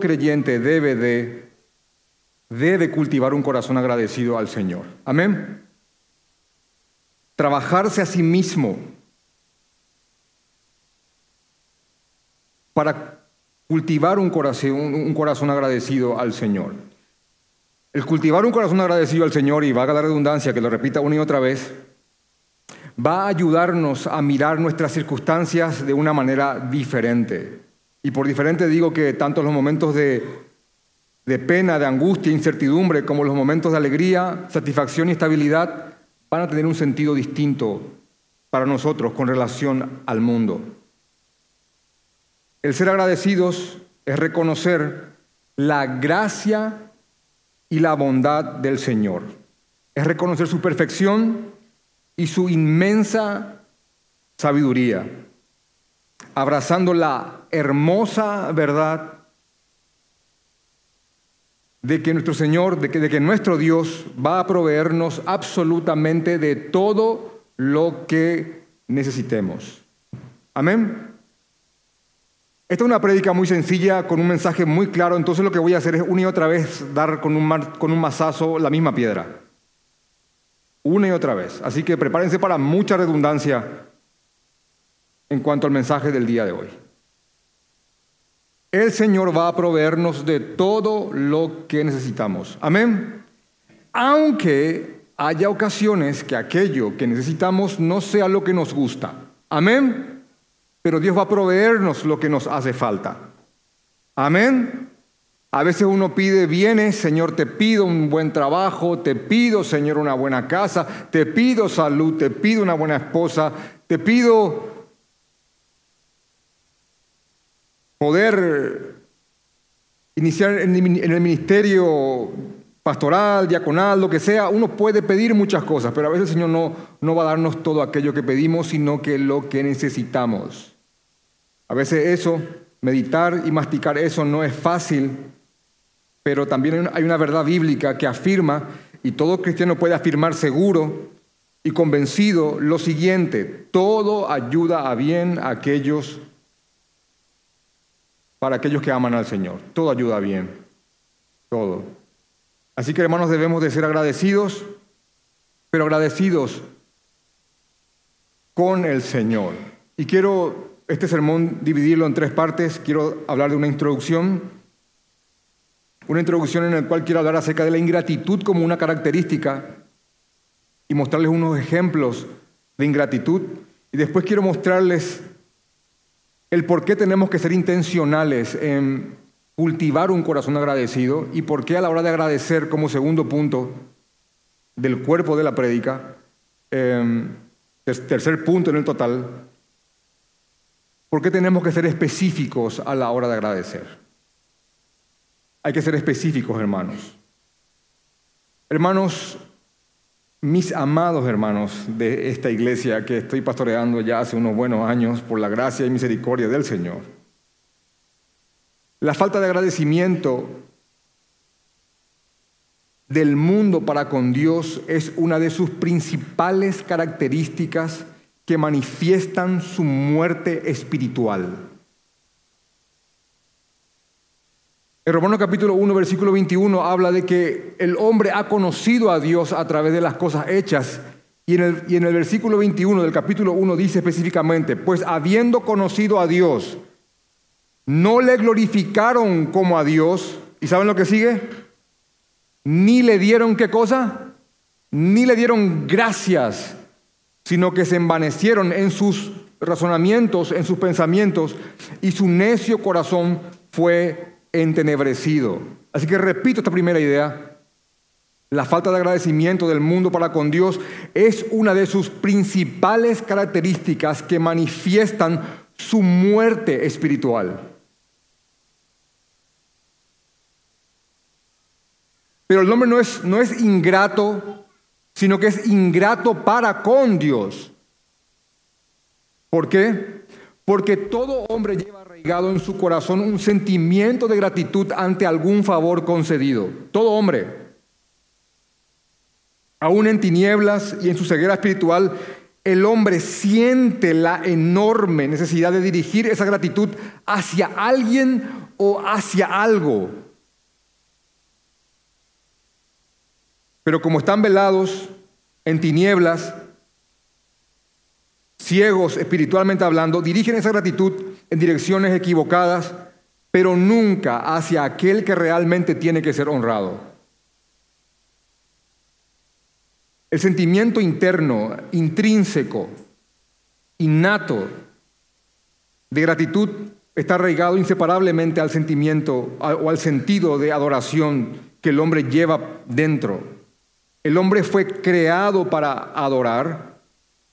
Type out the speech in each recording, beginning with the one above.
creyente debe de, debe cultivar un corazón agradecido al Señor. Amén. Trabajarse a sí mismo para cultivar un corazón, un corazón agradecido al Señor. El cultivar un corazón agradecido al Señor, y valga la redundancia que lo repita una y otra vez, va a ayudarnos a mirar nuestras circunstancias de una manera diferente. Y por diferente digo que tanto los momentos de, de pena, de angustia, incertidumbre, como los momentos de alegría, satisfacción y estabilidad, van a tener un sentido distinto para nosotros con relación al mundo. El ser agradecidos es reconocer la gracia y la bondad del Señor. Es reconocer su perfección y su inmensa sabiduría, abrazando la hermosa verdad de que nuestro Señor, de que, nuestro Dios va a proveernos absolutamente de todo lo que necesitemos. Amén. Esta es una prédica muy sencilla, con un mensaje muy claro, entonces lo que voy a hacer es una y otra vez dar con un, con un mazazo la misma piedra. Una y otra vez. Así que prepárense para mucha redundancia en cuanto al mensaje del día de hoy. El Señor va a proveernos de todo lo que necesitamos. Amén. Aunque haya ocasiones que aquello que necesitamos no sea lo que nos gusta. Amén. Pero Dios va a proveernos lo que nos hace falta. Amén. A veces uno pide bienes, Señor, te pido un buen trabajo, te pido, Señor, una buena casa, te pido salud, te pido una buena esposa, te pido poder iniciar en el ministerio pastoral, diaconal, lo que sea, uno puede pedir muchas cosas, pero a veces el Señor no, no va a darnos todo aquello que pedimos, sino que lo que necesitamos. A veces eso, meditar y masticar eso no es fácil, pero también hay una verdad bíblica que afirma, y todo cristiano puede afirmar seguro y convencido, lo siguiente, todo ayuda a bien a aquellos para aquellos que aman al Señor. Todo ayuda bien. Todo. Así que hermanos debemos de ser agradecidos, pero agradecidos con el Señor. Y quiero este sermón dividirlo en tres partes. Quiero hablar de una introducción. Una introducción en la cual quiero hablar acerca de la ingratitud como una característica y mostrarles unos ejemplos de ingratitud. Y después quiero mostrarles el por qué tenemos que ser intencionales en cultivar un corazón agradecido y por qué a la hora de agradecer como segundo punto del cuerpo de la prédica, em, tercer punto en el total, por qué tenemos que ser específicos a la hora de agradecer. Hay que ser específicos, hermanos. Hermanos, mis amados hermanos de esta iglesia que estoy pastoreando ya hace unos buenos años por la gracia y misericordia del Señor. La falta de agradecimiento del mundo para con Dios es una de sus principales características que manifiestan su muerte espiritual. El Romano capítulo 1, versículo 21 habla de que el hombre ha conocido a Dios a través de las cosas hechas. Y en, el, y en el versículo 21 del capítulo 1 dice específicamente, pues habiendo conocido a Dios, no le glorificaron como a Dios. ¿Y saben lo que sigue? Ni le dieron qué cosa? Ni le dieron gracias, sino que se envanecieron en sus razonamientos, en sus pensamientos, y su necio corazón fue entenebrecido. Así que repito esta primera idea. La falta de agradecimiento del mundo para con Dios es una de sus principales características que manifiestan su muerte espiritual. Pero el hombre no es, no es ingrato, sino que es ingrato para con Dios. ¿Por qué? Porque todo hombre lleva en su corazón un sentimiento de gratitud ante algún favor concedido. Todo hombre, aún en tinieblas y en su ceguera espiritual, el hombre siente la enorme necesidad de dirigir esa gratitud hacia alguien o hacia algo. Pero como están velados en tinieblas, ciegos espiritualmente hablando, dirigen esa gratitud en direcciones equivocadas, pero nunca hacia aquel que realmente tiene que ser honrado. El sentimiento interno, intrínseco, innato de gratitud está arraigado inseparablemente al sentimiento o al sentido de adoración que el hombre lleva dentro. El hombre fue creado para adorar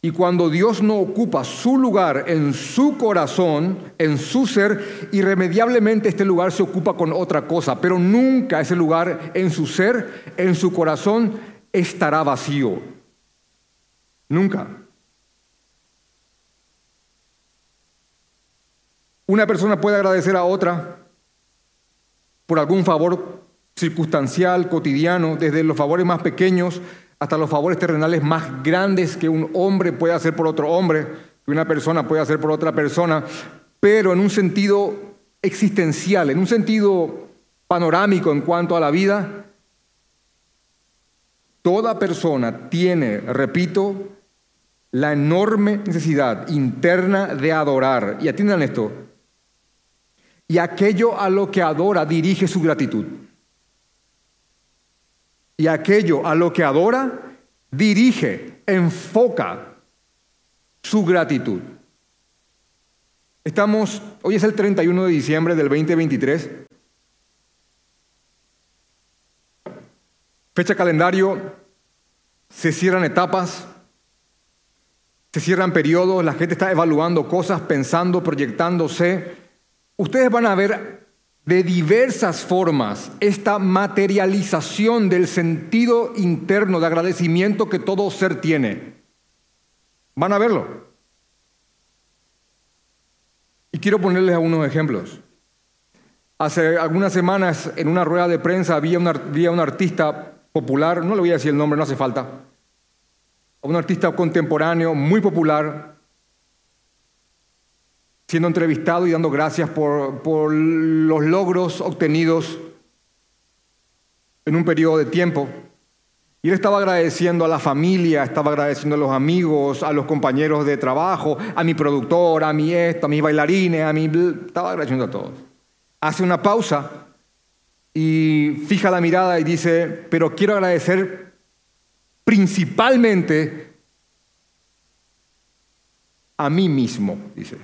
y cuando Dios no ocupa su lugar en su corazón, en su ser, irremediablemente este lugar se ocupa con otra cosa, pero nunca ese lugar en su ser, en su corazón, estará vacío. Nunca. Una persona puede agradecer a otra por algún favor circunstancial, cotidiano, desde los favores más pequeños hasta los favores terrenales más grandes que un hombre puede hacer por otro hombre, que una persona puede hacer por otra persona, pero en un sentido existencial, en un sentido panorámico en cuanto a la vida, Toda persona tiene, repito, la enorme necesidad interna de adorar. Y atiendan esto. Y aquello a lo que adora dirige su gratitud. Y aquello a lo que adora dirige, enfoca su gratitud. Estamos, hoy es el 31 de diciembre del 2023. Fecha calendario, se cierran etapas, se cierran periodos, la gente está evaluando cosas, pensando, proyectándose. Ustedes van a ver de diversas formas esta materialización del sentido interno de agradecimiento que todo ser tiene. Van a verlo. Y quiero ponerles algunos ejemplos. Hace algunas semanas en una rueda de prensa había un, había artista popular, no le voy a decir el nombre, no hace falta, un artista contemporáneo muy popular, siendo entrevistado y dando gracias por, los logros obtenidos en un periodo de tiempo. Y él estaba agradeciendo a la familia, estaba agradeciendo a los amigos, a los compañeros de trabajo, a mi productor, a mi esto, a mis bailarines, a mi... Estaba agradeciendo a todos. Hace una pausa y fija la mirada y dice, pero quiero agradecer principalmente a mí mismo, dice.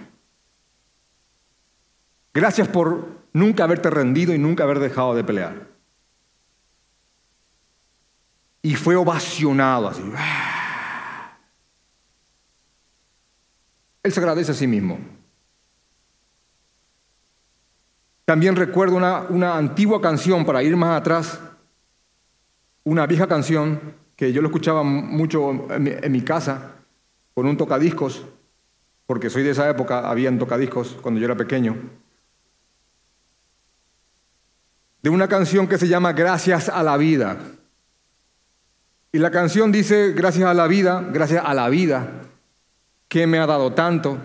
Gracias por nunca haberte rendido y nunca haber dejado de pelear. Y fue ovacionado así. Él se agradece a sí mismo. También recuerdo una, antigua canción, para ir más atrás, una vieja canción que yo lo escuchaba mucho en mi, casa con un tocadiscos, porque soy de esa época, habían tocadiscos cuando yo era pequeño, de una canción que se llama Gracias a la vida. Y la canción dice, gracias a la vida, gracias a la vida, que me ha dado tanto,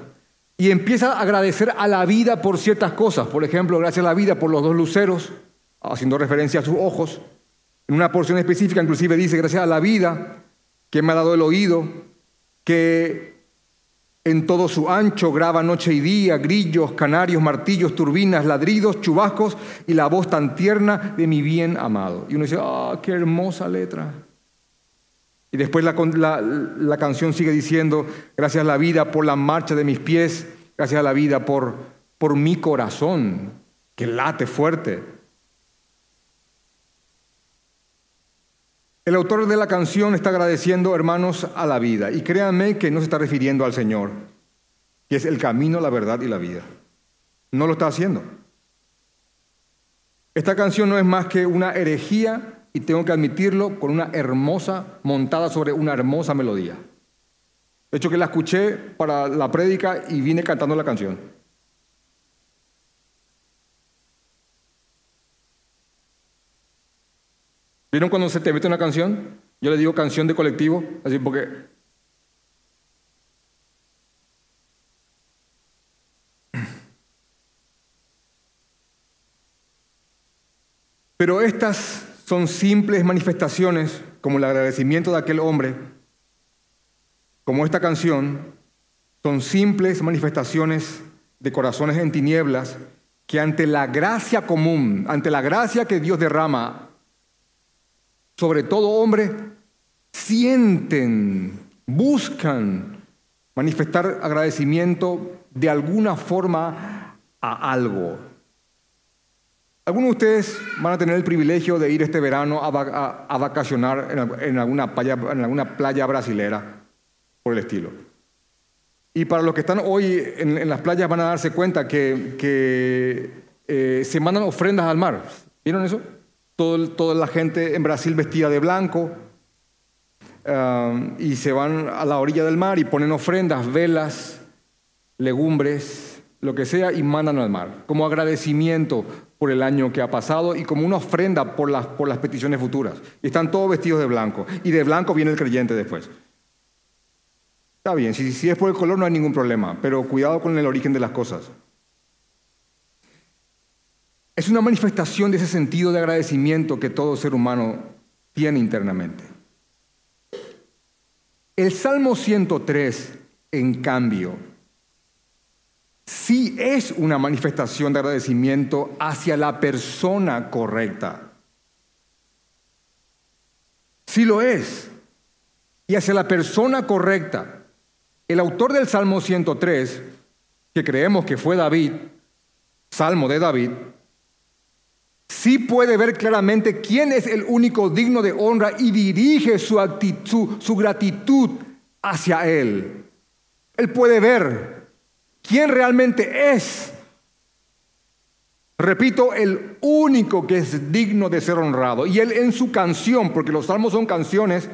y empieza a agradecer a la vida por ciertas cosas. Por ejemplo, gracias a la vida por los dos luceros, haciendo referencia a sus ojos. En una porción específica inclusive dice, gracias a la vida que me ha dado el oído, que en todo su ancho graba noche y día, grillos, canarios, martillos, turbinas, ladridos, chubascos y la voz tan tierna de mi bien amado. Y uno dice, ah, qué hermosa letra. Y después la, canción sigue diciendo, gracias a la vida por la marcha de mis pies, gracias a la vida por, por mi corazón, que late fuerte. El autor de la canción está agradeciendo, hermanos, a la vida. Y créanme que no se está refiriendo al Señor, que es el camino, la verdad y la vida. No lo está haciendo. Esta canción no es más que una herejía y tengo que admitirlo con una hermosa, montada sobre una hermosa melodía. De hecho que la escuché para la prédica y vine cantando la canción. ¿Vieron cuando se te mete una canción? Yo le digo canción de colectivo, así porque... Pero estas son simples manifestaciones, como el agradecimiento de aquel hombre, como esta canción, son simples manifestaciones de corazones en tinieblas que ante la gracia común, ante la gracia que Dios derrama sobre todo hombre, sienten, buscan manifestar agradecimiento de alguna forma a algo. Algunos de ustedes van a tener el privilegio de ir este verano a, vacacionar en, alguna playa, en alguna playa brasilera, por el estilo. Y para los que están hoy en, las playas van a darse cuenta que, eh, se mandan ofrendas al mar. ¿Vieron eso? Toda la gente en Brasil vestida de blanco um, y se van a la orilla del mar y ponen ofrendas, velas, legumbres, lo que sea, y mandan al mar, como agradecimiento por el año que ha pasado y como una ofrenda por las, por las peticiones futuras. Y están todos vestidos de blanco, y de blanco viene el creyente después. Está bien, si, si es por el color no hay ningún problema, pero cuidado con el origen de las cosas. Es una manifestación de ese sentido de agradecimiento que todo ser humano tiene internamente. El Salmo 103, en cambio, sí es una manifestación de agradecimiento hacia la persona correcta. Sí lo es. Y hacia la persona correcta. El autor del Salmo 103, que creemos que fue David, Salmo de David, sí puede ver claramente quién es el único digno de honra y dirige su, actitud, su gratitud hacia Él. Él puede ver quién realmente es. Repito, el único que es digno de ser honrado. Y Él en su canción, porque los salmos son canciones,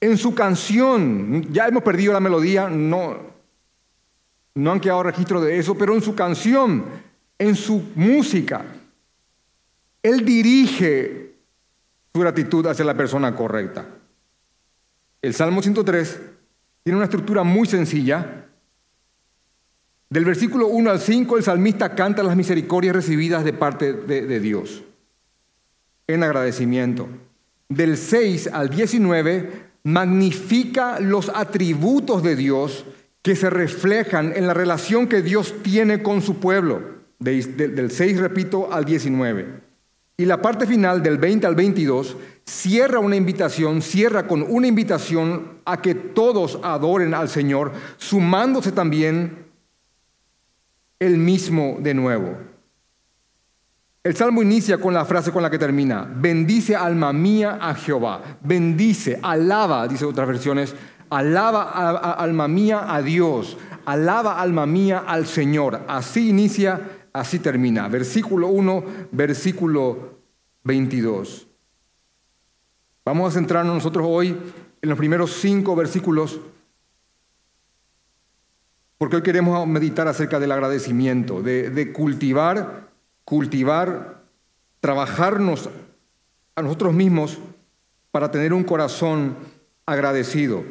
en su canción, ya hemos perdido la melodía, no, no han quedado registro de eso, pero en su canción, en su música, él dirige su gratitud hacia la persona correcta. El Salmo 103 tiene una estructura muy sencilla. Del versículo 1 al 5, el salmista canta las misericordias recibidas de parte de, Dios en agradecimiento. Del 6 al 19, magnifica los atributos de Dios que se reflejan en la relación que Dios tiene con su pueblo. del 6, repito, al 19. Y la parte final del 20 al 22 cierra una invitación, cierra con una invitación a que todos adoren al Señor, sumándose también el mismo de nuevo. El salmo inicia con la frase con la que termina, bendice alma mía a Jehová, bendice, alaba, dice otras versiones, alaba alma mía a Dios, alaba alma mía al Señor. Así inicia Así termina, versículo 1, versículo 22. Vamos a centrarnos nosotros hoy en los primeros cinco versículos, porque hoy queremos meditar acerca del agradecimiento, de, cultivar, cultivar, trabajarnos a nosotros mismos para tener un corazón agradecido.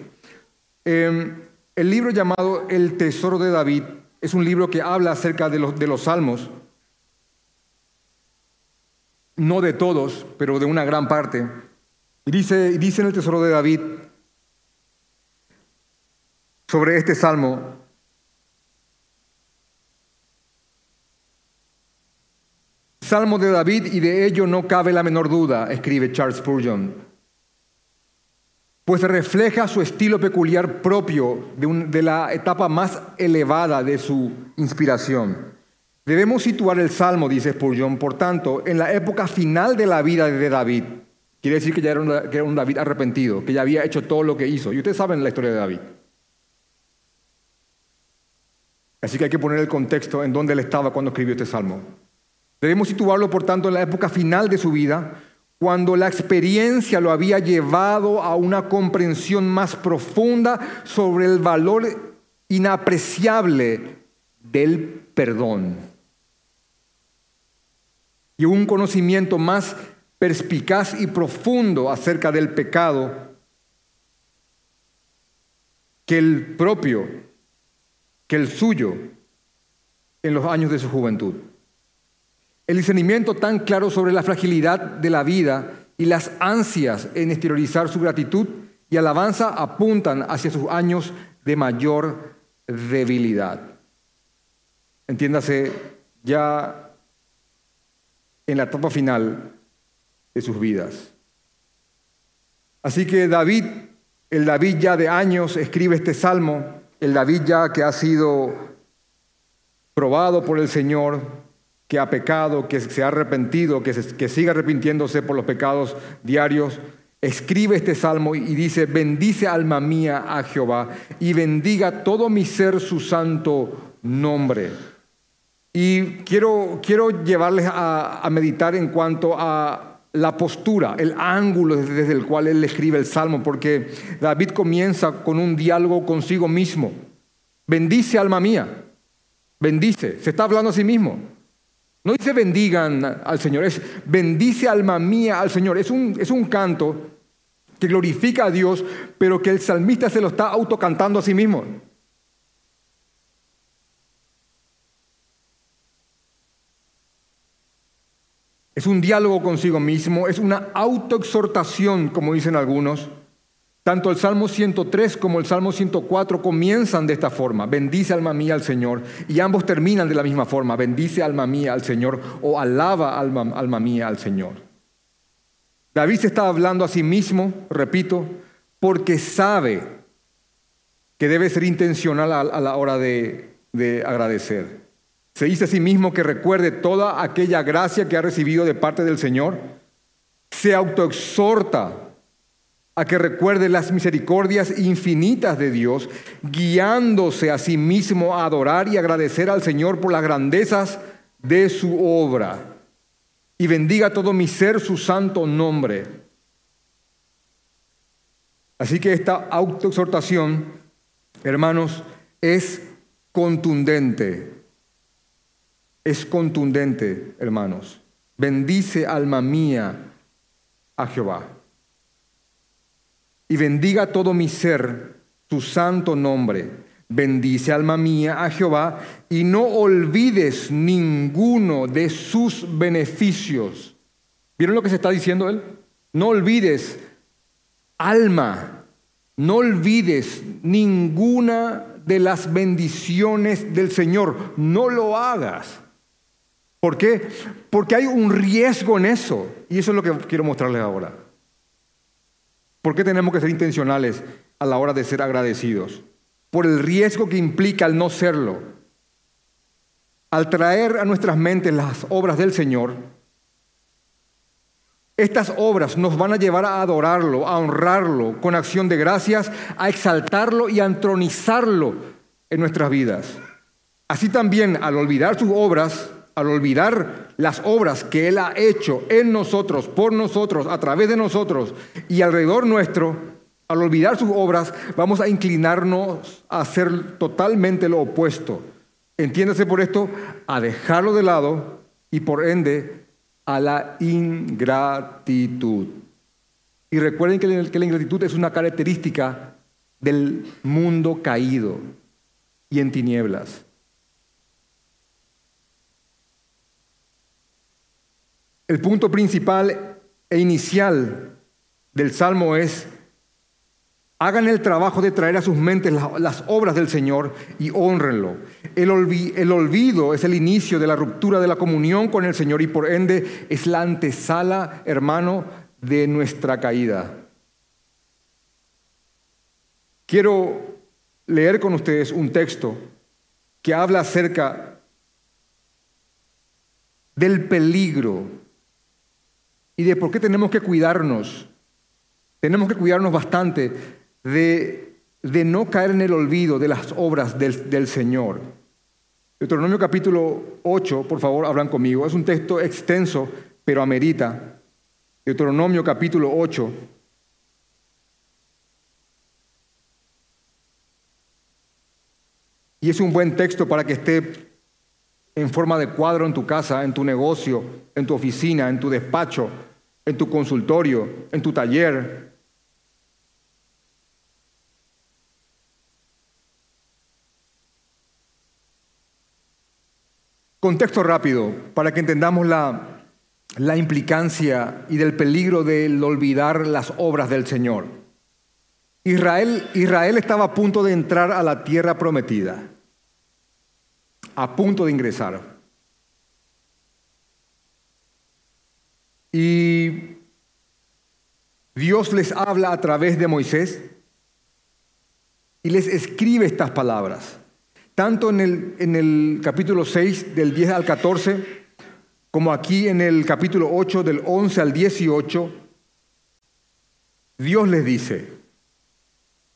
Em, el libro llamado El Tesoro de David es un libro que habla acerca de los, salmos, no de todos, pero de una gran parte. Y dice, dice en el Tesoro de David sobre este salmo, Salmo de David y de ello no cabe la menor duda, escribe Charles Spurgeon pues refleja su estilo peculiar propio de, la etapa más elevada de su inspiración. Debemos situar el Salmo, dice Spurgeon, por tanto, en la época final de la vida de David. Quiere decir que ya era un, era un David arrepentido, que ya había hecho todo lo que hizo. Y ustedes saben la historia de David. Así que hay que poner el contexto en donde él estaba cuando escribió este salmo. Debemos situarlo, por tanto, en la época final de su vida, cuando la experiencia lo había llevado a una comprensión más profunda sobre el valor inapreciable del perdón y un conocimiento más perspicaz y profundo acerca del pecado que el propio, que el suyo en los años de su juventud. El discernimiento tan claro sobre la fragilidad de la vida y las ansias en exteriorizar su gratitud y alabanza apuntan hacia sus años de mayor debilidad. Entiéndase, ya en la etapa final de sus vidas. Así que David, el David ya de años, escribe este salmo, el David ya que ha sido probado por el Señor, que ha pecado, que se ha arrepentido, que, que sigue arrepintiéndose por los pecados diarios, escribe este salmo y dice, bendice alma mía a Jehová y bendiga todo mi ser su santo nombre. Y quiero, quiero llevarles a, a meditar en cuanto a la postura, el ángulo desde el cual él escribe el salmo, porque David comienza con un diálogo consigo mismo. Bendice alma mía, bendice, se está hablando a sí mismo. No dice bendigan al Señor, es bendice alma mía al Señor. Es un, es un canto que glorifica a Dios, pero que el salmista se lo está autocantando a sí mismo. Es un diálogo consigo mismo, es una autoexhortación, como dicen algunos. Tanto el Salmo 103 como el Salmo 104 comienzan de esta forma, bendice alma mía al Señor, y ambos terminan de la misma forma, bendice alma mía al Señor o alaba alma, alma mía al Señor. David se está hablando a sí mismo, repito, porque sabe que debe ser intencional a, la hora de, de agradecer. Se dice a sí mismo que recuerde toda aquella gracia que ha recibido de parte del Señor. Se autoexhorta a que recuerde las misericordias infinitas de Dios, guiándose a sí mismo a adorar y agradecer al Señor por las grandezas de su obra. Y bendiga todo mi ser su santo nombre. Así que esta autoexhortación, hermanos, es contundente. Es contundente, hermanos. Bendice alma mía a Jehová y bendiga todo mi ser tu santo nombre. Bendice alma mía a Jehová y no olvides ninguno de sus beneficios. ¿Vieron lo que se está diciendo él? No olvides, alma, no olvides ninguna de las bendiciones del Señor. No lo hagas. ¿Por qué? Porque hay un riesgo en eso. Y eso es lo que quiero mostrarles ahora. ¿Por qué tenemos que ser intencionales a la hora de ser agradecidos? Por el riesgo que implica el no serlo. Al traer a nuestras mentes las obras del Señor, estas obras nos van a llevar a adorarlo, a honrarlo con acción de gracias, a exaltarlo y a entronizarlo en nuestras vidas. Así también, al olvidar sus obras, al olvidar las obras que Él ha hecho en nosotros, por nosotros, a través de nosotros y alrededor nuestro, al olvidar sus obras, vamos a inclinarnos a hacer totalmente lo opuesto. Entiéndase por esto, a dejarlo de lado y por ende a la ingratitud. Y recuerden que la ingratitud es una característica del mundo caído y en tinieblas. El punto principal e inicial del Salmo es, hagan el trabajo de traer a sus mentes las, obras del Señor y honrenlo. El, el olvido es el inicio de la ruptura de la comunión con el Señor y por ende es la antesala, hermano, de nuestra caída. Quiero leer con ustedes un texto que habla acerca del peligro y de por qué tenemos que cuidarnos. Tenemos que cuidarnos bastante de, de no caer en el olvido de las obras del, del Señor. Deuteronomio capítulo 8, por favor, hablan conmigo. Es un texto extenso, pero amerita. Deuteronomio capítulo 8. Y es un buen texto para que esté en forma de cuadro en tu casa, en tu negocio, en tu oficina, en tu despacho, en tu consultorio, en tu taller. Contexto rápido para que entendamos la, la implicancia y del peligro del olvidar las obras del Señor. Israel, Israel estaba a punto de entrar a la tierra prometida, a punto de ingresar. Y Dios les habla a través de Moisés y les escribe estas palabras, tanto en el, en el capítulo 6 del 10 al 14, como aquí en el capítulo 8 del 11 al 18, Dios les dice,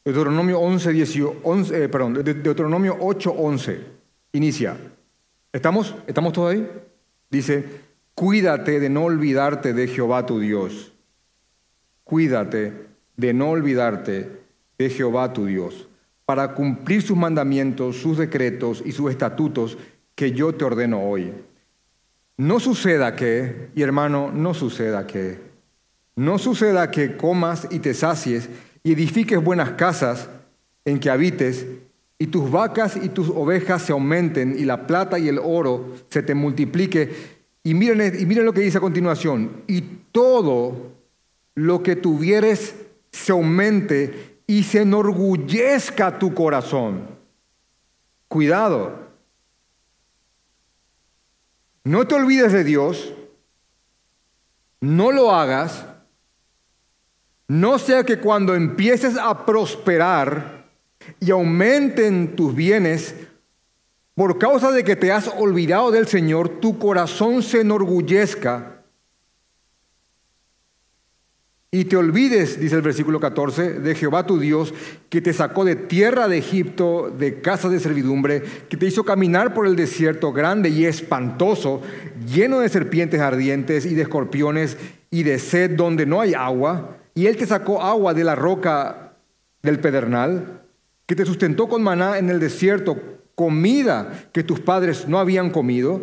Deuteronomio 11, 11 eh, perdón, Deuteronomio 8, 11, inicia. ¿Estamos? ¿Estamos todos ahí? Dice, cuídate de no olvidarte de Jehová tu Dios. Cuídate de no olvidarte de Jehová tu Dios, para cumplir sus mandamientos, sus decretos y sus estatutos que yo te ordeno hoy no suceda que, y hermano, no suceda que, no suceda que comas y te sacies y edifiques buenas casas en que habites y tus vacas y tus ovejas se aumenten y la plata y el oro se te multiplique. Y miren, y miren lo que dice a continuación, y todo lo que tuvieres se aumente y se enorgullezca tu corazón. Cuidado, no te olvides de Dios, no lo hagas, no sea que cuando empieces a prosperar y aumenten tus bienes, por causa de que te has olvidado del Señor, tu corazón se enorgullezca. Y te olvides, dice el versículo 14, de Jehová tu Dios, que te sacó de tierra de Egipto, de casa de servidumbre, que te hizo caminar por el desierto grande y espantoso, lleno de serpientes ardientes y de escorpiones y de sed donde no hay agua. Y él te sacó agua de la roca del pedernal, que te sustentó con maná en el desierto, comida que tus padres no habían comido,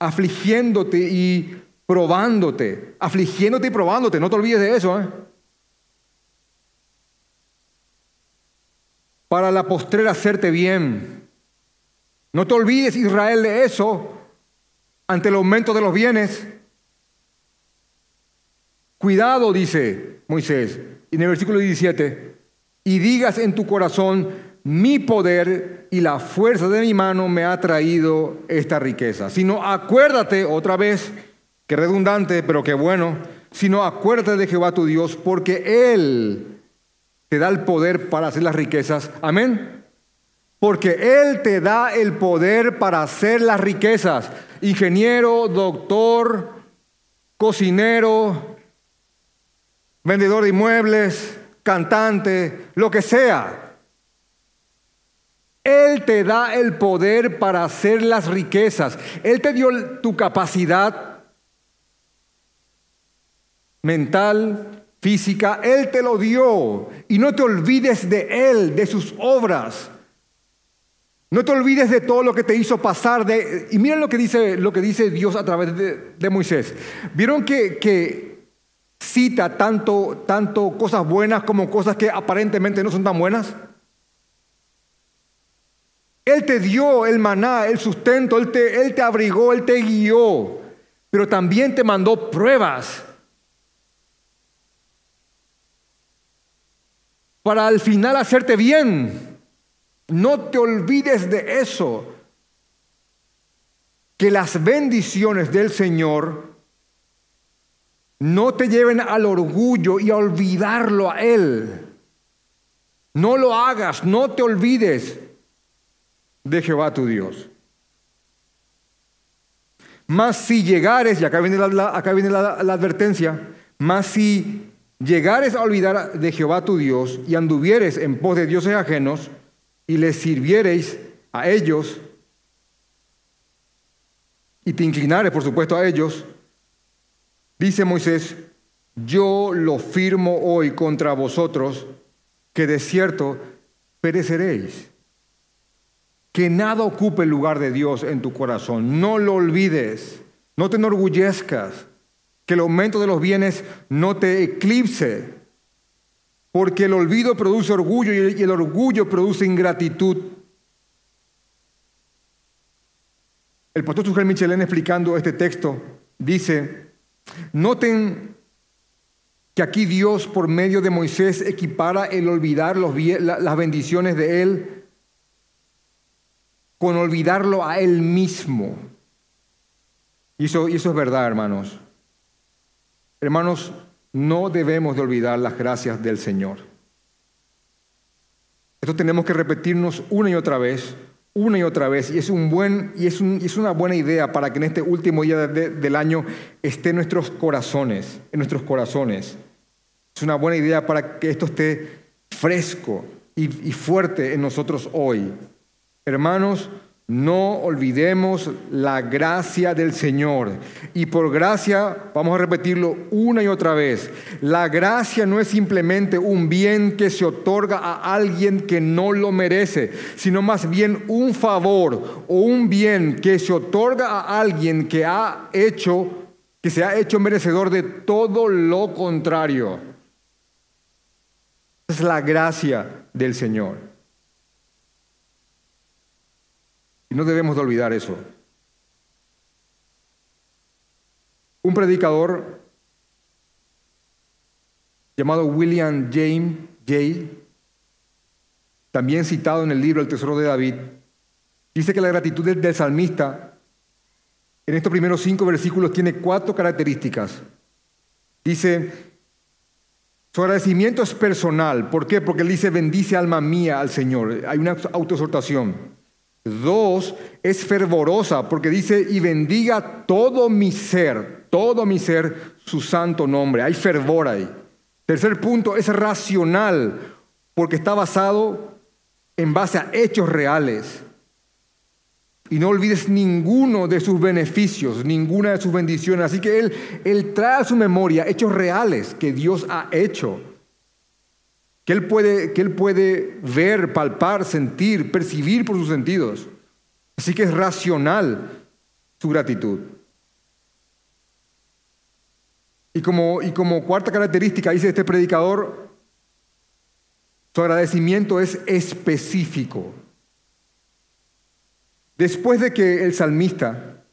afligiéndote y probándote, afligiéndote y probándote. No te olvides de eso. ¿eh? Para la postrera hacerte bien. No te olvides, Israel, de eso ante el aumento de los bienes. Cuidado, dice Moisés, en el versículo 17, y digas en tu corazón, mi poder y la fuerza de mi mano me ha traído esta riqueza. Sino acuérdate otra vez Qué redundante, pero qué bueno. Sino acuérdate de Jehová tu Dios, porque Él te da el poder para hacer las riquezas. Amén. Porque Él te da el poder para hacer las riquezas. Ingeniero, doctor, cocinero, vendedor de inmuebles, cantante, lo que sea. Él te da el poder para hacer las riquezas. Él te dio tu capacidad mental, física, Él te lo dio. Y no te olvides de Él, de sus obras. No te olvides de todo lo que te hizo pasar. De, y miren lo que dice, lo que dice Dios a través de, Moisés. ¿Vieron que, que cita tanto, tanto cosas buenas como cosas que aparentemente no son tan buenas? Él te dio el maná, el sustento, Él te, él te abrigó, Él te guió, pero también te mandó pruebas. para al final hacerte bien. No te olvides de eso. Que las bendiciones del Señor no te lleven al orgullo y a olvidarlo a Él. No lo hagas, no te olvides de Jehová tu Dios. Más si llegares, y acá viene la, acá viene la, la advertencia, más si llegares a olvidar de Jehová tu Dios y anduvieres en pos de dioses ajenos y les sirviereis a ellos y te inclinares, por supuesto, a ellos, dice Moisés, yo lo firmo hoy contra vosotros, que de cierto pereceréis. Que nada ocupe el lugar de Dios en tu corazón. No lo olvides. No te enorgullezcas que el aumento de los bienes no te eclipse, porque el olvido produce orgullo y el, orgullo produce ingratitud. El pastor Sujel Michelén explicando este texto dice, noten que aquí Dios por medio de Moisés equipara el olvidar los, las bendiciones de Él con olvidarlo a Él mismo. Y eso, y eso es verdad, hermanos. Hermanos, no debemos de olvidar las gracias del Señor. Esto tenemos que repetirnos una y otra vez, una y otra vez. Y es, un buen, y es, es una buena idea para que en este último día del año esté en nuestros corazones, en nuestros corazones. Es una buena idea para que esto esté fresco y fuerte en nosotros hoy. Hermanos, no olvidemos la gracia del Señor. Y por gracia, vamos a repetirlo una y otra vez, la gracia no es simplemente un bien que se otorga a alguien que no lo merece, sino más bien un favor o un bien que se otorga a alguien que ha hecho, que se ha hecho merecedor de todo lo contrario. Es la gracia del Señor. Y no debemos de olvidar eso. Un predicador llamado William James Jay, también citado en el libro El Tesoro de David, dice que la gratitud del salmista en estos primeros cinco versículos tiene cuatro características. Dice, su agradecimiento es personal. ¿Por qué? Porque él dice, bendice alma mía al Señor. Hay una autoexhortación. Dos, es fervorosa porque dice, y bendiga todo mi ser, todo mi ser, su santo nombre. Hay fervor ahí. Tercer punto, es racional porque está basado en base a hechos reales. Y no olvides ninguno de sus beneficios, ninguna de sus bendiciones. Así que Él, él trae a su memoria hechos reales que Dios ha hecho que él, puede, que él puede ver, palpar, sentir, percibir por sus sentidos. Así que es racional su gratitud. Y como, y como cuarta característica, dice este predicador, su agradecimiento es específico. Después de que el salmista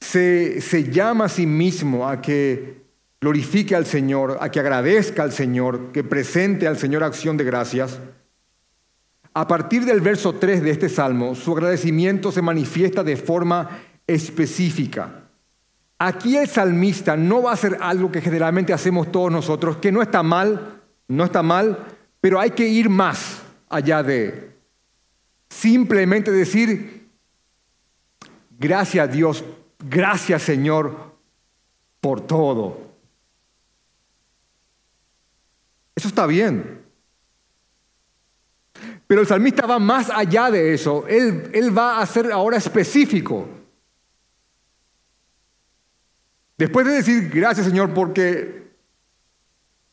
se, se llama a sí mismo a que glorifique al Señor, a que agradezca al Señor, que presente al Señor acción de gracias. A partir del verso 3 de este salmo, su agradecimiento se manifiesta de forma específica. Aquí el salmista no va a hacer algo que generalmente hacemos todos nosotros, que no está mal, no está mal, pero hay que ir más allá de simplemente decir, gracias Dios, gracias Señor por todo. Eso está bien. Pero el salmista va más allá de eso. Él, él va a ser ahora específico. Después de decir gracias Señor porque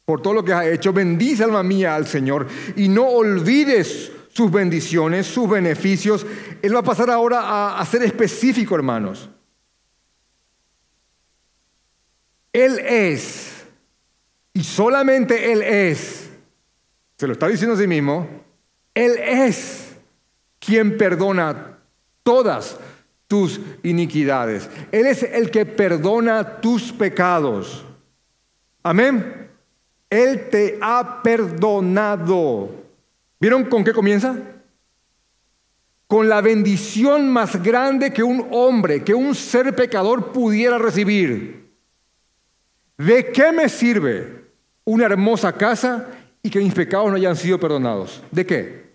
por todo lo que ha hecho, bendice alma mía al Señor y no olvides sus bendiciones, sus beneficios. Él va a pasar ahora a, a ser específico, hermanos. Él es y solamente Él es, se lo está diciendo a sí mismo, Él es quien perdona todas tus iniquidades. Él es el que perdona tus pecados. Amén. Él te ha perdonado. ¿Vieron con qué comienza? Con la bendición más grande que un hombre, que un ser pecador pudiera recibir. ¿De qué me sirve una hermosa casa y que mis pecados no hayan sido perdonados. ¿De qué?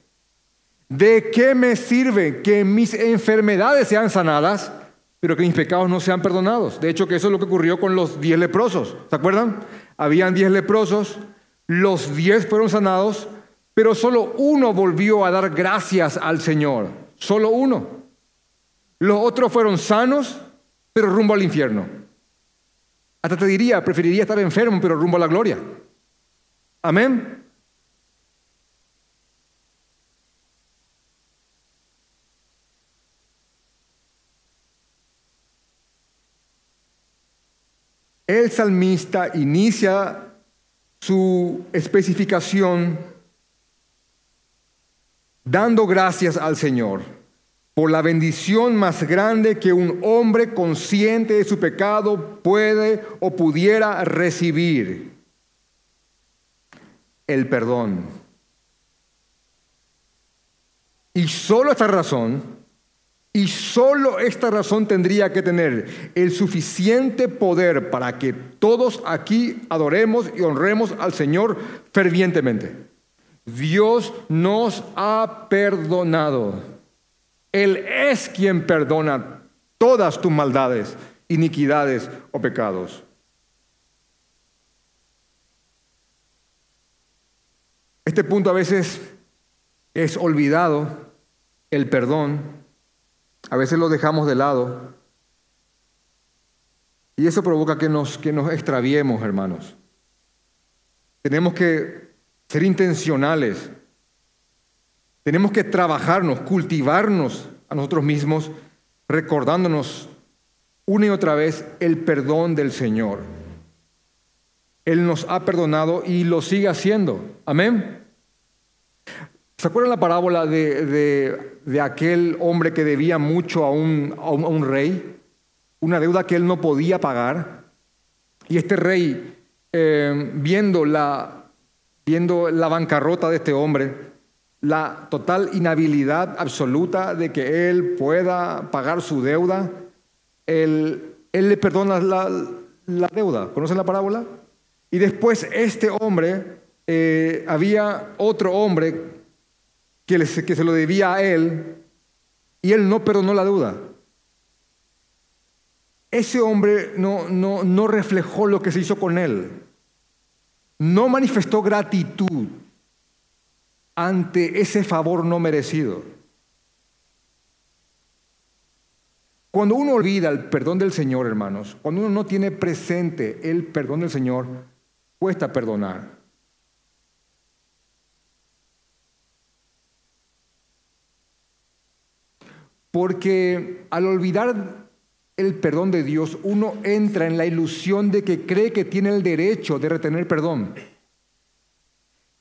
¿De qué me sirve que mis enfermedades sean sanadas, pero que mis pecados no sean perdonados? De hecho, que eso es lo que ocurrió con los diez leprosos. ¿Se acuerdan? Habían diez leprosos, los diez fueron sanados, pero solo uno volvió a dar gracias al Señor. Solo uno. Los otros fueron sanos, pero rumbo al infierno. Hasta te diría, preferiría estar enfermo, pero rumbo a la gloria. Amén. El salmista inicia su especificación dando gracias al Señor. por la bendición más grande que un hombre consciente de su pecado puede o pudiera recibir, el perdón. Y solo esta razón, y solo esta razón tendría que tener el suficiente poder para que todos aquí adoremos y honremos al Señor fervientemente. Dios nos ha perdonado. Él es quien perdona todas tus maldades, iniquidades o pecados. Este punto a veces es olvidado, el perdón, a veces lo dejamos de lado y eso provoca que nos, que nos extraviemos, hermanos. Tenemos que ser intencionales tenemos que trabajarnos, cultivarnos a nosotros mismos, recordándonos una y otra vez el perdón del Señor. Él nos ha perdonado y lo sigue haciendo. Amén. ¿Se acuerdan la parábola de, aquel hombre que debía mucho a un, a un, rey? Una deuda que él no podía pagar. Y este rey, eh, viendo, la, viendo la bancarrota de este hombre, la total inhabilidad absoluta de que él pueda pagar su deuda, él, le perdona la, deuda. ¿Conocen la parábola? Y después este hombre, eh, había otro hombre que, que se lo debía a él y él no perdonó la deuda. Ese hombre no, no, no reflejó lo que se hizo con él. No manifestó gratitud ante ese favor no merecido. Cuando uno olvida el perdón del Señor, hermanos, cuando uno no tiene presente el perdón del Señor, cuesta perdonar. Porque al olvidar el perdón de Dios, uno entra en la ilusión de que cree que tiene el derecho de retener perdón.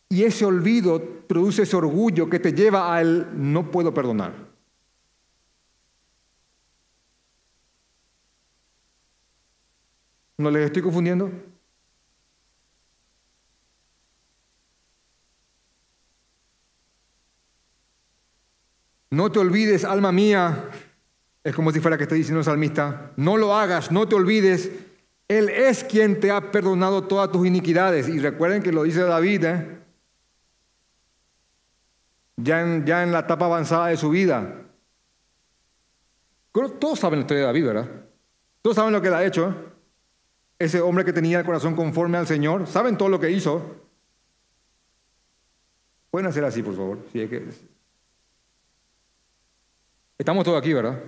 Y ese olvido produce ese orgullo que te lleva al no puedo perdonar. ¿No les estoy confundiendo? No te olvides, alma mía, es como si fuera que esté diciendo el salmista, no lo hagas, no te olvides, Él es quien te ha perdonado todas tus iniquidades. Y recuerden que lo dice David, ¿eh? ya en, la etapa avanzada de su vida. Todos saben la historia de David, ¿verdad? Todos saben lo que él ha hecho. Ese hombre que tenía el corazón conforme al Señor, saben todo lo que hizo. Pueden hacer así, por favor. que... Estamos todos aquí, ¿verdad?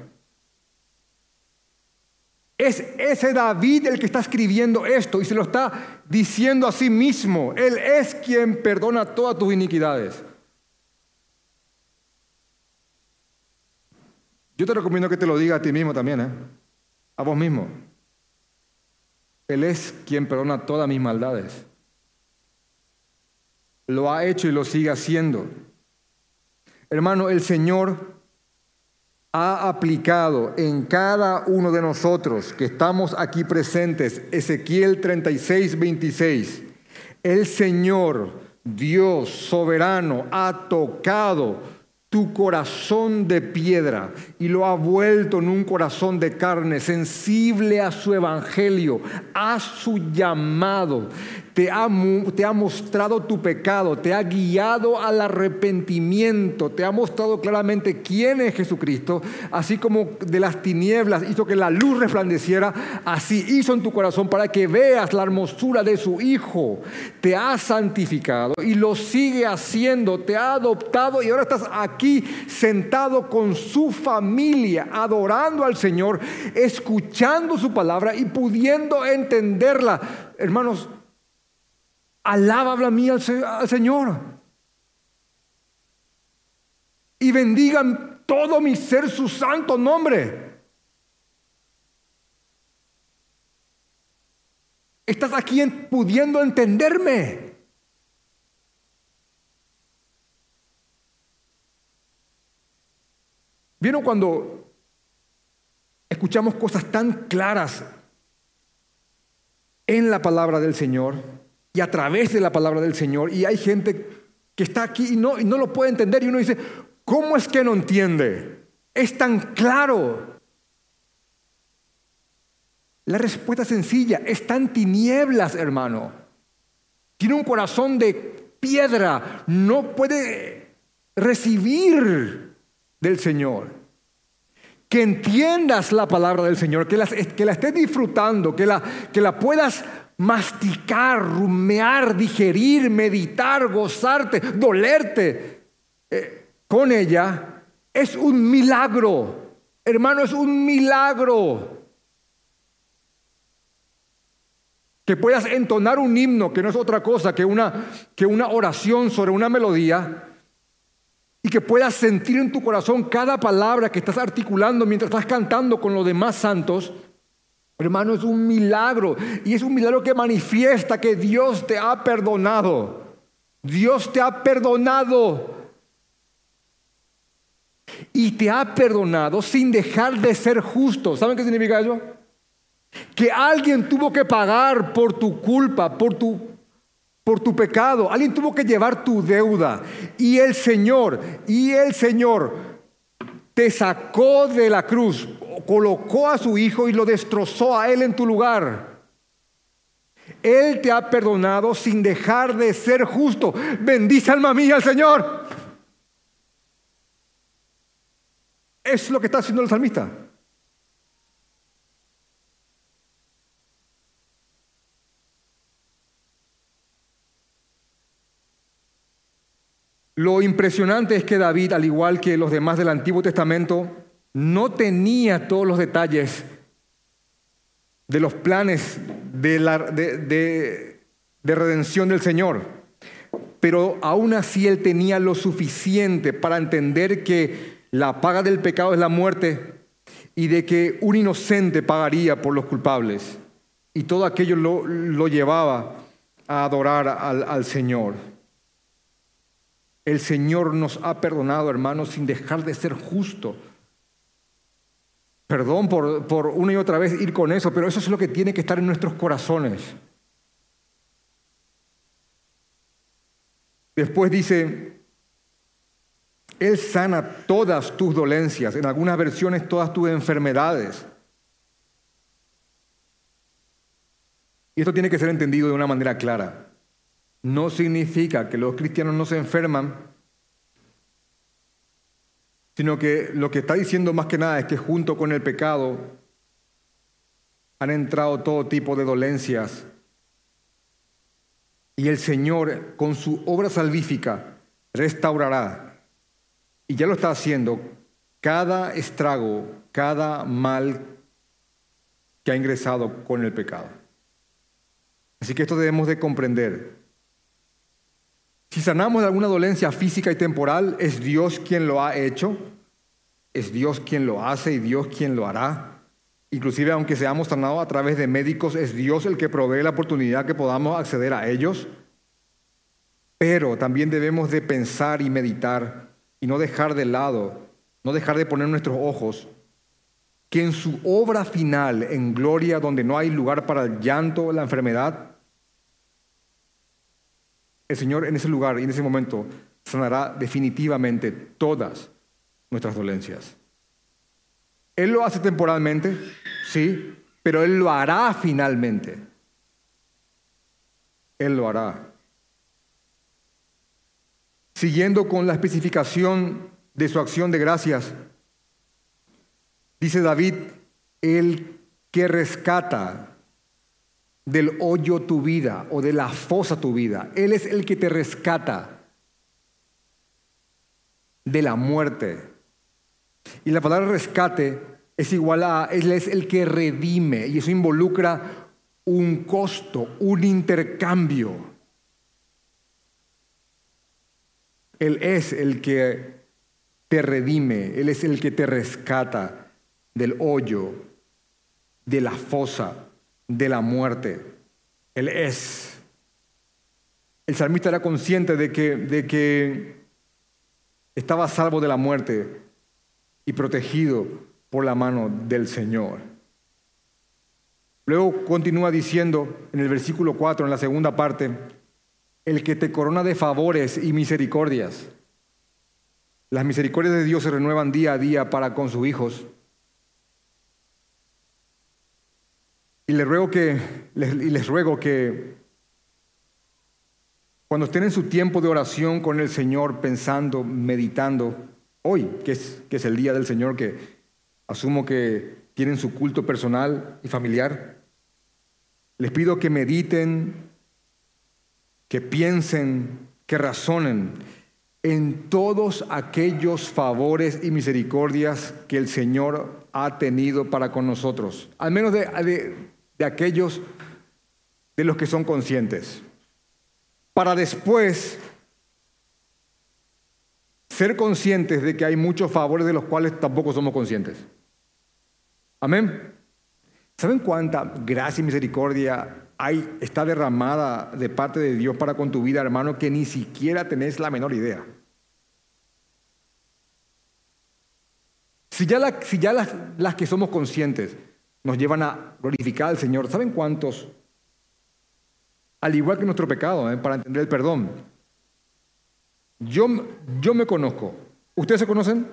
Es ese David el que está escribiendo esto y se lo está diciendo a sí mismo. Él es quien perdona todas tus iniquidades. Yo te recomiendo que te lo diga a ti mismo también, ¿eh? a vos mismo. Él es quien perdona todas mis maldades. Lo ha hecho y lo sigue haciendo. Hermano, el Señor ha aplicado en cada uno de nosotros que estamos aquí presentes, Ezequiel 36, 26. El Señor, Dios soberano, ha tocado tu corazón de piedra y lo ha vuelto en un corazón de carne, sensible a su evangelio, a su llamado te ha, te ha mostrado tu pecado, te ha guiado al arrepentimiento, te ha mostrado claramente quién es Jesucristo, así como de las tinieblas hizo que la luz resplandeciera, así hizo en tu corazón para que veas la hermosura de su Hijo. Te ha santificado y lo sigue haciendo, te ha adoptado y ahora estás aquí sentado con su familia, adorando al Señor, escuchando su palabra y pudiendo entenderla. Hermanos, Alaba, habla mía al Señor. Y bendigan todo mi ser su santo nombre. Estás aquí pudiendo entenderme. ¿Vieron cuando escuchamos cosas tan claras en la palabra del Señor y a través de la palabra del Señor y hay gente que está aquí y no, no lo puede entender y uno dice, ¿cómo es que no entiende? Es tan claro. La respuesta es sencilla, están tinieblas, hermano. Tiene un corazón de piedra, no puede recibir del Señor. Que entiendas la palabra del Señor, que la, que la estés disfrutando, que la, que la puedas masticar, rumear, digerir, meditar, gozarte, dolerte eh, con ella, es un milagro. Hermano, es un milagro. Que puedas entonar un himno, que no es otra cosa que una, que una oración sobre una melodía, y que puedas sentir en tu corazón cada palabra que estás articulando mientras estás cantando con los demás santos. Hermano, es un milagro. Y es un milagro que manifiesta que Dios te ha perdonado. Dios te ha perdonado. Y te ha perdonado sin dejar de ser justo. ¿Saben qué significa eso? Que alguien tuvo que pagar por tu culpa, por tu, por tu pecado. Alguien tuvo que llevar tu deuda. Y el Señor, y el Señor te sacó de la cruz, colocó a su hijo y lo destrozó a él en tu lugar. Él te ha perdonado sin dejar de ser justo. Bendice alma mía al Señor. Es lo que está haciendo el salmista. Lo impresionante es que David, al igual que los demás del Antiguo Testamento, no tenía todos los detalles de los planes de, redención del Señor, pero aún así él tenía lo suficiente para entender que la paga del pecado es la muerte y de que un inocente pagaría por los culpables. Y todo aquello lo, llevaba a adorar al, al Señor. El Señor nos ha perdonado, hermanos, sin dejar de ser justo. Perdón por, por, una y otra vez ir con eso, pero eso es lo que tiene que estar en nuestros corazones. Después dice, Él sana todas tus dolencias, en algunas versiones todas tus enfermedades. Y esto tiene que ser entendido de una manera clara no significa que los cristianos no se enferman, sino que lo que está diciendo más que nada es que junto con el pecado han entrado todo tipo de dolencias. Y el Señor, con su obra salvífica, restaurará, y ya lo está haciendo, cada estrago, cada mal que ha ingresado con el pecado. Así que esto debemos de comprender. Si sanamos de alguna dolencia física y temporal, es Dios quien lo ha hecho, es Dios quien lo hace y Dios quien lo hará. Inclusive aunque seamos sanados a través de médicos, es Dios el que provee la oportunidad que podamos acceder a ellos. Pero también debemos de pensar y meditar y no dejar de lado, no dejar de poner nuestros ojos que en su obra final, en gloria, donde no hay lugar para el llanto, la enfermedad, el Señor en ese lugar y en ese momento sanará definitivamente todas nuestras dolencias. Él lo hace temporalmente, sí, pero Él lo hará finalmente. Él lo hará. Siguiendo con la especificación de su acción de gracias, dice David, el que rescata del hoyo tu vida o de la fosa tu vida. Él es el que te rescata de la muerte. Y la palabra rescate es igual a, Él es el que redime y eso involucra un costo, un intercambio. Él es el que te redime, Él es el que te rescata del hoyo, de la fosa de la muerte. Él es. El salmista era consciente de que, de que estaba salvo de la muerte, y protegido por la mano del Señor. Luego continúa diciendo en el versículo 4, en la segunda parte, el que te corona de favores y misericordias. Las misericordias de Dios se renuevan día a día para con sus hijos. Y les ruego que, y les ruego que cuando estén en su tiempo de oración con el Señor, pensando, meditando, hoy, que es, que es el día del Señor, que asumo que tienen su culto personal y familiar, les pido que mediten, que piensen, que razonen en todos aquellos favores y misericordias que el Señor ha tenido para con nosotros, al menos de, de aquellos de los que son conscientes para después ser conscientes de que hay muchos favores de los cuales tampoco somos conscientes. Amén. ¿Saben cuánta gracia y misericordia hay, está derramada de parte de Dios para con tu vida, hermano, que ni siquiera tenés la menor idea? Si ya, si ya las, las que somos conscientes nos llevan a glorificar al Señor, ¿saben cuántos al igual que nuestro pecado, ¿eh? para entender el perdón. Yo, yo me conozco. ¿Ustedes se conocen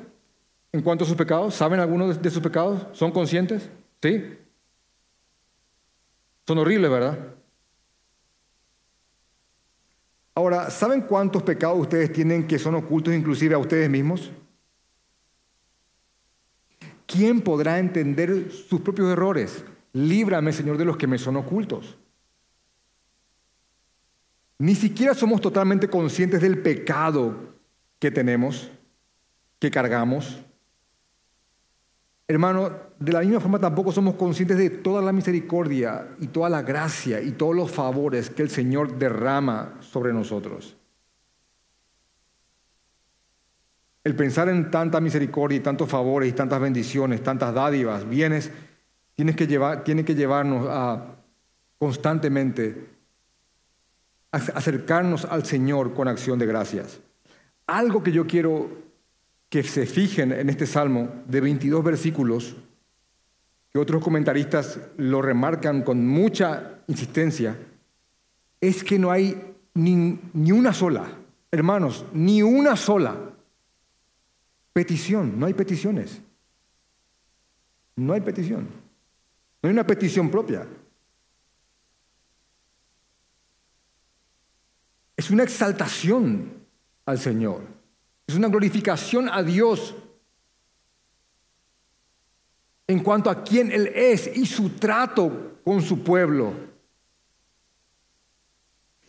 en cuanto a sus pecados? ¿Saben algunos de sus pecados? ¿Son conscientes? ¿Sí? Son horribles, ¿verdad? Ahora, ¿saben cuántos pecados ustedes tienen que son ocultos inclusive a ustedes mismos? ¿Quién podrá entender sus propios errores? Líbrame, Señor, de los que me son ocultos. Ni siquiera somos totalmente conscientes del pecado que tenemos, que cargamos. Hermano, de la misma forma tampoco somos conscientes de toda la misericordia y toda la gracia y todos los favores que el Señor derrama sobre nosotros. El pensar en tanta misericordia y tantos favores y tantas bendiciones, tantas dádivas, bienes, tiene que, llevar, tiene que llevarnos a constantemente acercarnos al Señor con acción de gracias. Algo que yo quiero que se fijen en este salmo de 22 versículos, que otros comentaristas lo remarcan con mucha insistencia, es que no hay ni, ni una sola, hermanos, ni una sola petición, no hay peticiones. No hay petición. No hay una petición propia. Es una exaltación al Señor. Es una glorificación a Dios en cuanto a quién Él es y su trato con su pueblo.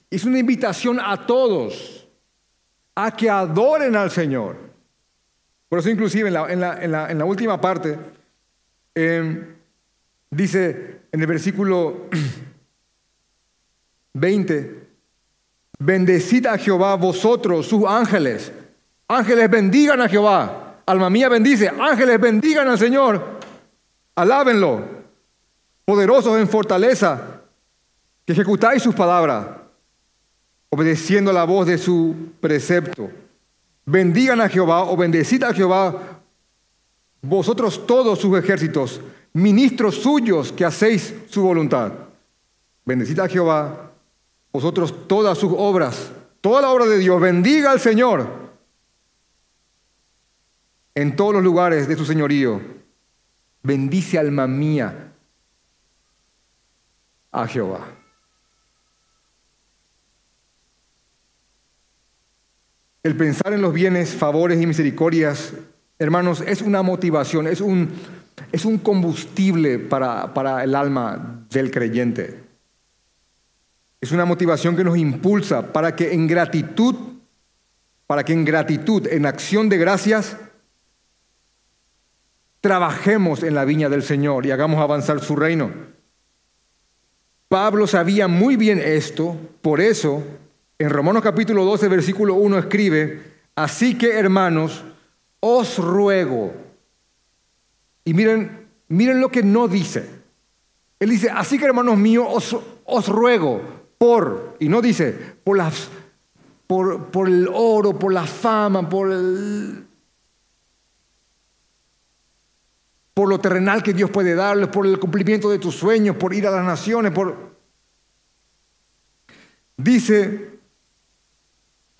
Es una invitación a todos a que adoren al Señor. Por eso inclusive en la, última parte em, dice en el versículo 20, Bendecid a Jehová vosotros, sus ángeles. Ángeles bendigan a Jehová. Alma mía bendice. Ángeles bendigan al Señor. Alábenlo. Poderosos en fortaleza. Que ejecutáis sus palabras. Obedeciendo la voz de su precepto. Bendigan a Jehová o bendecid a Jehová vosotros todos sus ejércitos, ministros suyos que hacéis su voluntad. Bendecid a Jehová vosotros todas sus obras, toda la obra de Dios, bendiga al Señor en todos los lugares de su señorío. Bendice alma mía a Jehová. El pensar en los bienes, favores y misericordias, hermanos, es una motivación, es un, es un combustible para, para el alma del creyente. Es una motivación que nos impulsa para que en gratitud, para que en gratitud, en acción de gracias, trabajemos en la viña del Señor y hagamos avanzar su reino. Pablo sabía muy bien esto, por eso en Romanos capítulo 12, versículo 1 escribe, así que hermanos, os ruego, y miren, miren lo que no dice. Él dice, así que hermanos míos, os, os ruego, por, y no dice por, las, por, por el oro, por la fama, por el... por lo terrenal que Dios puede darles, por el cumplimiento de tus sueños, por ir a las naciones, por... Dice,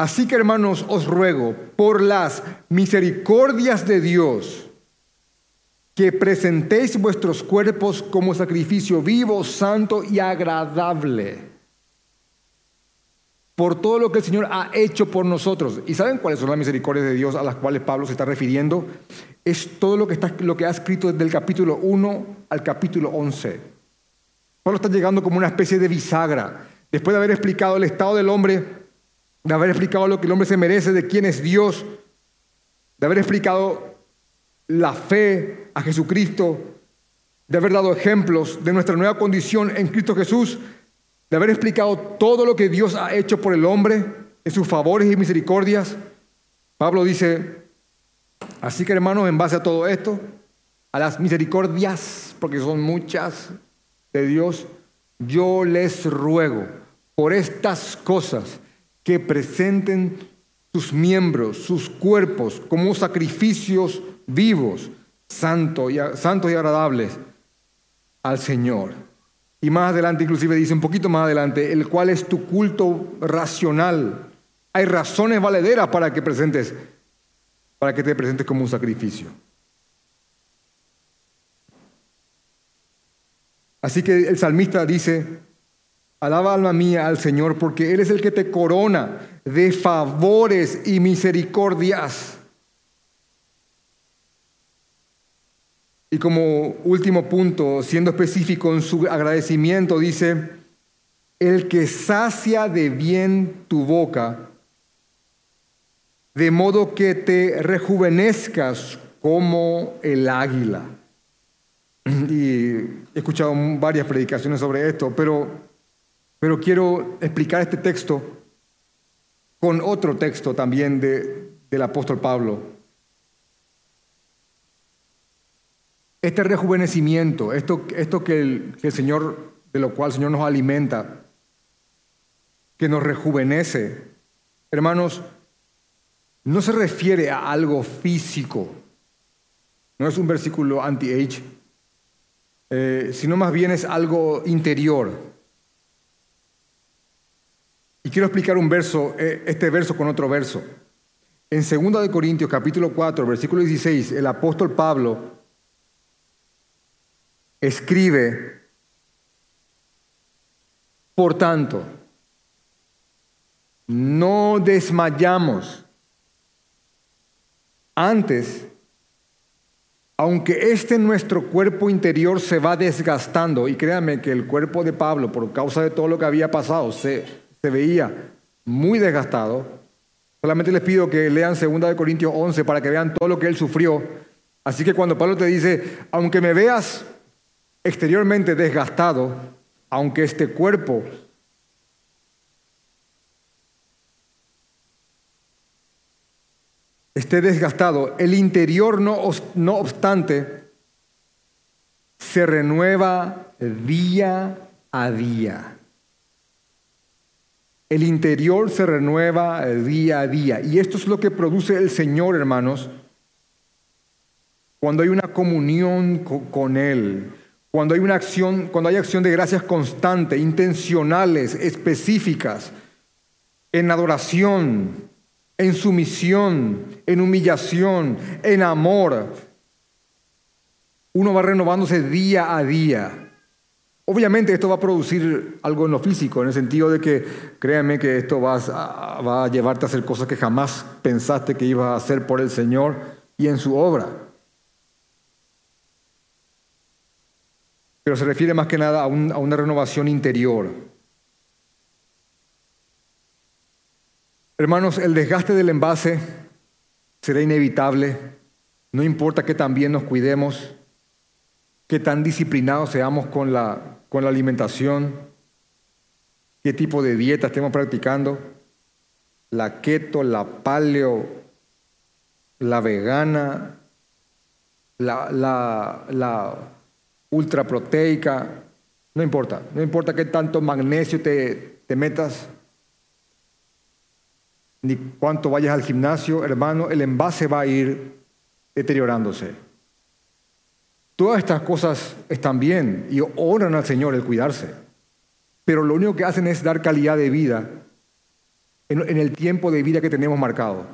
así que hermanos, os ruego, por las misericordias de Dios, que presentéis vuestros cuerpos como sacrificio vivo, santo y agradable por todo lo que el Señor ha hecho por nosotros. ¿Y saben cuáles son las misericordias de Dios a las cuales Pablo se está refiriendo? Es todo lo que, está, lo que ha escrito desde el capítulo 1 al capítulo 11. Pablo está llegando como una especie de bisagra. Después de haber explicado el estado del hombre, de haber explicado lo que el hombre se merece, de quién es Dios, de haber explicado la fe a Jesucristo, de haber dado ejemplos de nuestra nueva condición en Cristo Jesús, de haber explicado todo lo que Dios ha hecho por el hombre en sus favores y misericordias, Pablo dice, así que hermanos, en base a todo esto, a las misericordias, porque son muchas de Dios, yo les ruego por estas cosas que presenten sus miembros, sus cuerpos como sacrificios vivos, santos y, agradables al Señor y más adelante inclusive dice un poquito más adelante, el cual es tu culto racional. Hay razones valederas para que presentes, para que te presentes como un sacrificio. Así que el salmista dice, alaba alma mía al Señor porque Él es el que te corona de favores y misericordias Y como último punto, siendo específico en su agradecimiento, dice, el que sacia de bien tu boca, de modo que te rejuvenezcas como el águila. Y he escuchado varias predicaciones sobre esto, pero, pero quiero explicar este texto con otro texto también de, del apóstol Pablo. Este rejuvenecimiento, esto, esto que, el, que el Señor, de lo cual el Señor nos alimenta, que nos rejuvenece, hermanos, no se refiere a algo físico, no es un versículo anti-age, eh, sino más bien es algo interior. Y quiero explicar un verso, eh, este verso con otro verso. En 2 Corintios capítulo 4, versículo 16, el apóstol Pablo escribe, por tanto, no desmayamos. Antes, aunque este nuestro cuerpo interior se va desgastando, y créanme que el cuerpo de Pablo, por causa de todo lo que había pasado, se, se veía muy desgastado, solamente les pido que lean 2 Corintios 11 para que vean todo lo que él sufrió. Así que cuando Pablo te dice, aunque me veas exteriormente desgastado, aunque este cuerpo esté desgastado, el interior no, no obstante se renueva día a día. El interior se renueva día a día. Y esto es lo que produce el Señor, hermanos, cuando hay una comunión con Él, cuando hay una acción, cuando hay acción de gracias constante, intencionales, específicas, en adoración, en sumisión, en humillación, en amor, uno va renovándose día a día. Obviamente esto va a producir algo en lo físico, en el sentido de que créanme que esto va a, va a llevarte a hacer cosas que jamás pensaste que ibas a hacer por el Señor y en su obra. pero se refiere más que nada a, una renovación interior. Hermanos, el desgaste del envase será inevitable, no importa que también nos cuidemos, que tan disciplinados seamos con la, con la alimentación, qué tipo de dieta estemos practicando, la keto, la paleo, la vegana, la, ultraproteica, no importa, no importa qué tanto magnesio te, te metas, ni cuánto vayas al gimnasio, hermano, el envase va a ir deteriorándose. Todas estas cosas están bien y honran al Señor el cuidarse, pero lo único que hacen es dar calidad de vida en, el tiempo de vida que tenemos marcado.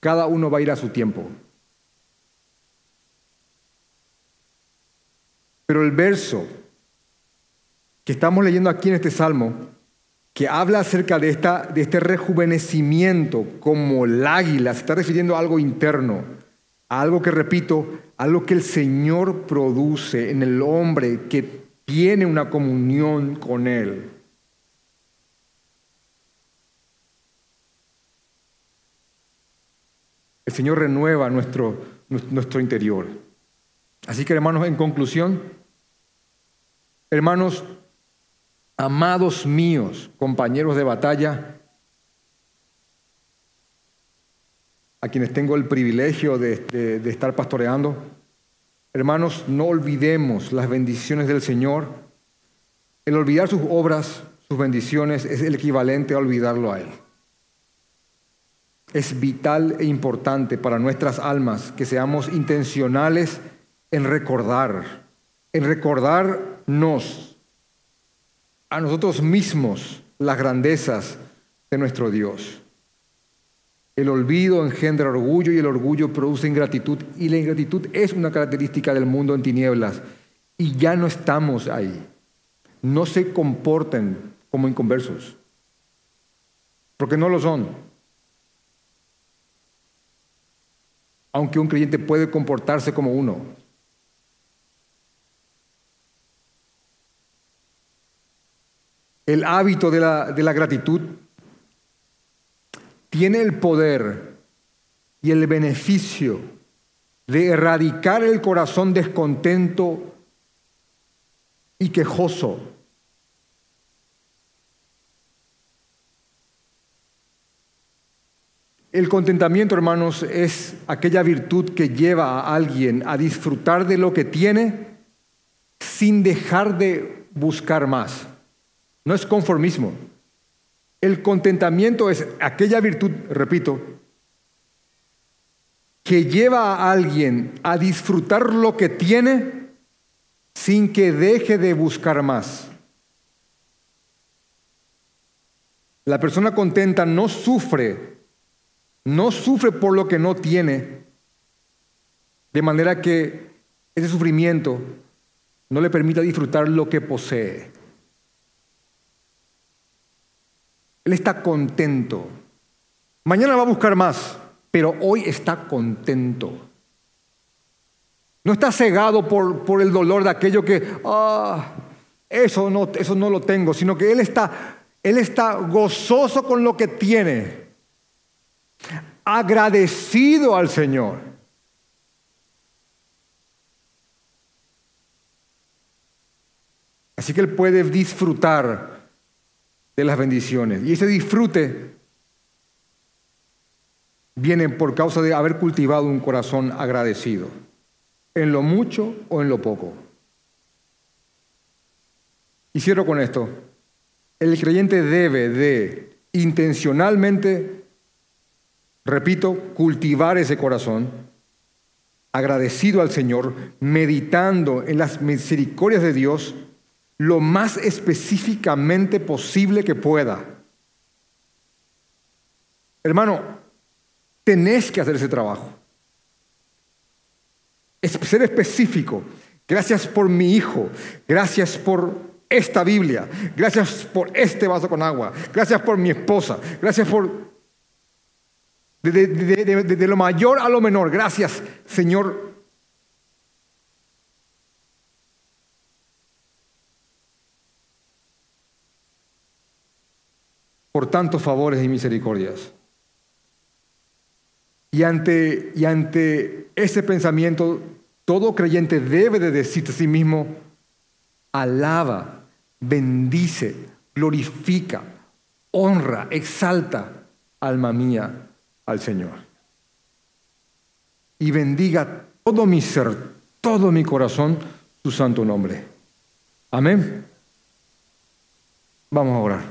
Cada uno va a ir a su tiempo. Pero el verso que estamos leyendo aquí en este salmo, que habla acerca de, esta, de este rejuvenecimiento como el águila, se está refiriendo a algo interno, algo que, repito, algo que el Señor produce en el hombre que tiene una comunión con Él. El Señor renueva nuestro, nuestro interior. Así que hermanos, en conclusión, hermanos, amados míos, compañeros de batalla, a quienes tengo el privilegio de, estar pastoreando, hermanos, no olvidemos las bendiciones del Señor. El olvidar sus obras, sus bendiciones, es el equivalente a olvidarlo a Él. Es vital e importante para nuestras almas que seamos intencionales en recordar, en recordarnos a nosotros mismos las grandezas de nuestro Dios. El olvido engendra orgullo y el orgullo produce ingratitud y la ingratitud es una característica del mundo en tinieblas y ya no estamos ahí. No se comporten como inconversos, porque no lo son. aunque un creyente puede comportarse como uno. El hábito de la, de la gratitud tiene el poder y el beneficio de erradicar el corazón descontento y quejoso El contentamiento, hermanos, es aquella virtud que lleva a alguien a disfrutar de lo que tiene sin dejar de buscar más. No es conformismo. El contentamiento es aquella virtud, repito, que lleva a alguien a disfrutar lo que tiene sin que deje de buscar más. La persona contenta no sufre no sufre por lo que no tiene, de manera que ese sufrimiento no le permita disfrutar lo que posee. Él está contento. Mañana va a buscar más, pero hoy está contento. No está cegado por, por el dolor de aquello que, ah, eso no, eso no lo tengo, sino que él está, él está gozoso con lo que tiene agradecido al Señor. Así que Él puede disfrutar de las bendiciones. Y ese disfrute viene por causa de haber cultivado un corazón agradecido, en lo mucho o en lo poco. Y cierro con esto. El creyente debe de intencionalmente repito, cultivar ese corazón, agradecido al Señor, meditando en las misericordias de Dios lo más específicamente posible que pueda. Hermano, tenés que hacer ese trabajo. ser específico. Gracias por mi hijo. Gracias por esta Biblia. Gracias por este vaso con agua. Gracias por mi esposa. Gracias por de, lo mayor a lo menor. Gracias, Señor. Por tantos favores y misericordias. Y ante, y ante ese pensamiento, todo creyente debe de decirte a sí mismo, alaba, bendice, glorifica, honra, exalta, alma mía, al Señor. Y bendiga todo mi ser, todo mi corazón, su santo nombre. Amén. Vamos a orar.